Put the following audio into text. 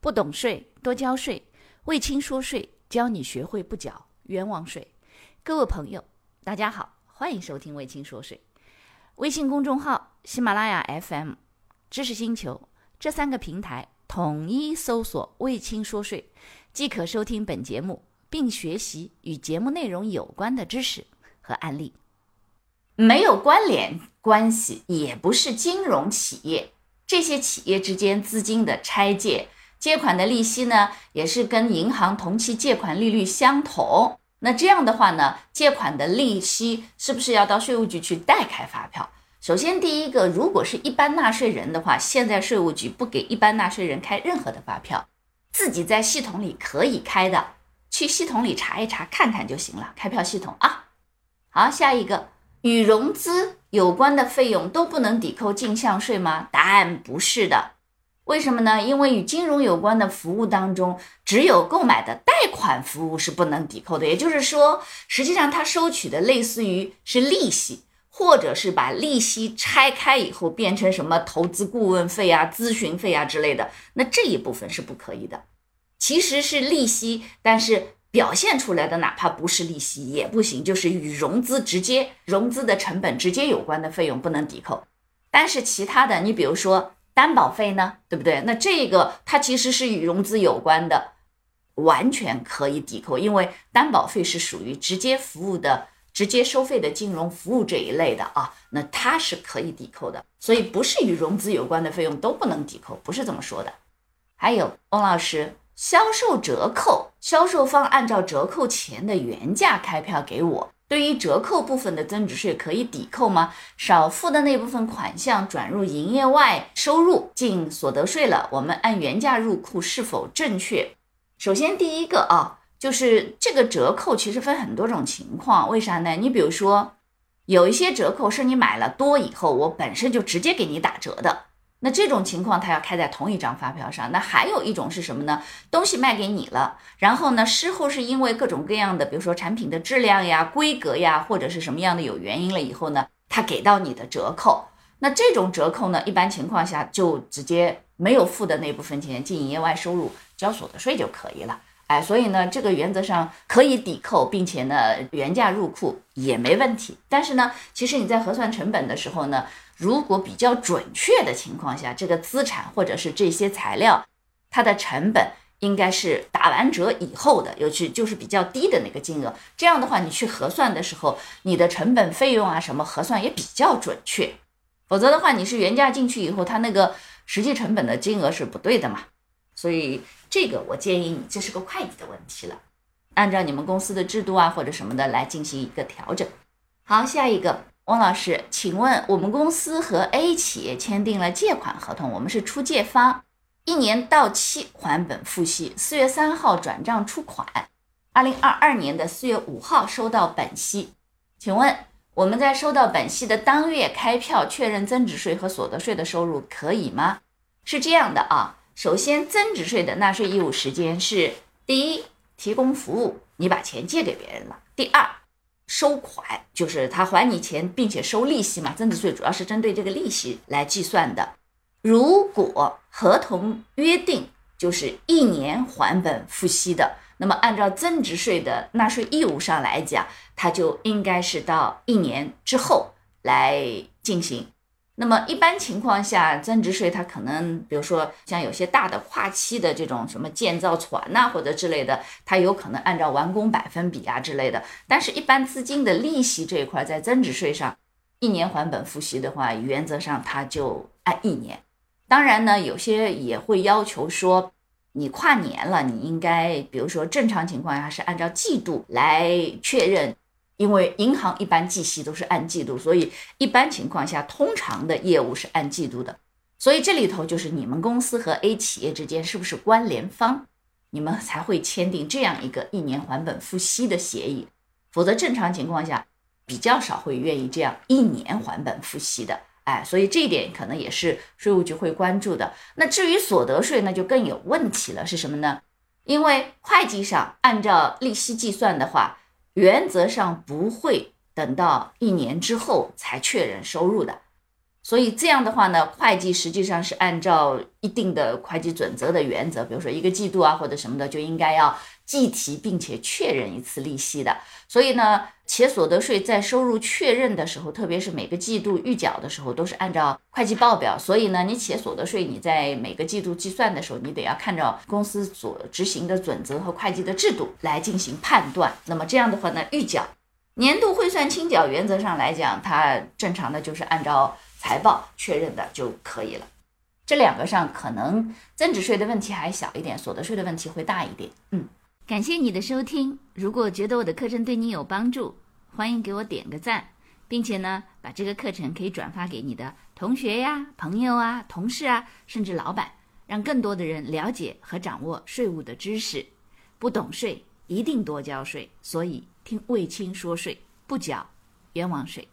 不懂税，多交税。魏青说税，教你学会不缴冤枉税。各位朋友，大家好，欢迎收听魏青说税。微信公众号、喜马拉雅 FM、知识星球这三个平台统一搜索“魏青说税”，即可收听本节目，并学习与节目内容有关的知识和案例。没有关联关系，也不是金融企业。这些企业之间资金的拆借、借款的利息呢，也是跟银行同期借款利率相同。那这样的话呢，借款的利息是不是要到税务局去代开发票？首先，第一个，如果是一般纳税人的话，现在税务局不给一般纳税人开任何的发票，自己在系统里可以开的，去系统里查一查看看就行了。开票系统啊，好，下一个。与融资有关的费用都不能抵扣进项税吗？答案不是的。为什么呢？因为与金融有关的服务当中，只有购买的贷款服务是不能抵扣的。也就是说，实际上它收取的类似于是利息，或者是把利息拆开以后变成什么投资顾问费啊、咨询费啊之类的，那这一部分是不可以的。其实是利息，但是。表现出来的哪怕不是利息也不行，就是与融资直接融资的成本直接有关的费用不能抵扣。但是其他的，你比如说担保费呢，对不对？那这个它其实是与融资有关的，完全可以抵扣，因为担保费是属于直接服务的、直接收费的金融服务这一类的啊，那它是可以抵扣的。所以不是与融资有关的费用都不能抵扣，不是这么说的。还有翁老师。销售折扣，销售方按照折扣前的原价开票给我，对于折扣部分的增值税可以抵扣吗？少付的那部分款项转入营业外收入进所得税了，我们按原价入库是否正确？首先第一个啊，就是这个折扣其实分很多种情况，为啥呢？你比如说有一些折扣是你买了多以后，我本身就直接给你打折的。那这种情况，他要开在同一张发票上。那还有一种是什么呢？东西卖给你了，然后呢，事后是因为各种各样的，比如说产品的质量呀、规格呀，或者是什么样的有原因了以后呢，他给到你的折扣。那这种折扣呢，一般情况下就直接没有付的那部分钱进营业外收入交所得税就可以了。哎，所以呢，这个原则上可以抵扣，并且呢，原价入库也没问题。但是呢，其实你在核算成本的时候呢。如果比较准确的情况下，这个资产或者是这些材料，它的成本应该是打完折以后的，尤其就是比较低的那个金额。这样的话，你去核算的时候，你的成本费用啊什么核算也比较准确。否则的话，你是原价进去以后，它那个实际成本的金额是不对的嘛。所以这个我建议你，这是个会计的问题了，按照你们公司的制度啊或者什么的来进行一个调整。好，下一个。汪老师，请问我们公司和 A 企业签订了借款合同，我们是出借方，一年到期还本付息，四月三号转账出款，二零二二年的四月五号收到本息。请问我们在收到本息的当月开票确认增值税和所得税的收入可以吗？是这样的啊，首先增值税的纳税义务时间是第一，提供服务，你把钱借给别人了；第二。收款就是他还你钱，并且收利息嘛。增值税主要是针对这个利息来计算的。如果合同约定就是一年还本付息的，那么按照增值税的纳税义务上来讲，它就应该是到一年之后来进行。那么一般情况下，增值税它可能，比如说像有些大的跨期的这种什么建造船呐或者之类的，它有可能按照完工百分比啊之类的。但是，一般资金的利息这一块，在增值税上，一年还本付息的话，原则上它就按一年。当然呢，有些也会要求说，你跨年了，你应该，比如说正常情况下是按照季度来确认。因为银行一般计息都是按季度，所以一般情况下，通常的业务是按季度的。所以这里头就是你们公司和 A 企业之间是不是关联方，你们才会签订这样一个一年还本付息的协议。否则正常情况下，比较少会愿意这样一年还本付息的。哎，所以这一点可能也是税务局会关注的。那至于所得税，那就更有问题了，是什么呢？因为会计上按照利息计算的话。原则上不会等到一年之后才确认收入的，所以这样的话呢，会计实际上是按照一定的会计准则的原则，比如说一个季度啊或者什么的，就应该要计提并且确认一次利息的。所以呢，企业所得税在收入确认的时候，特别是每个季度预缴的时候，都是按照会计报表。所以呢，你企业所得税你在每个季度计算的时候，你得要看着公司所执行的准则和会计的制度来进行判断。那么这样的话呢，预缴年度汇算清缴原则上来讲，它正常的就是按照。财报确认的就可以了，这两个上可能增值税的问题还小一点，所得税的问题会大一点。嗯，感谢你的收听，如果觉得我的课程对你有帮助，欢迎给我点个赞，并且呢，把这个课程可以转发给你的同学呀、朋友啊、同事啊，甚至老板，让更多的人了解和掌握税务的知识。不懂税一定多交税，所以听卫青说税，不缴冤枉税。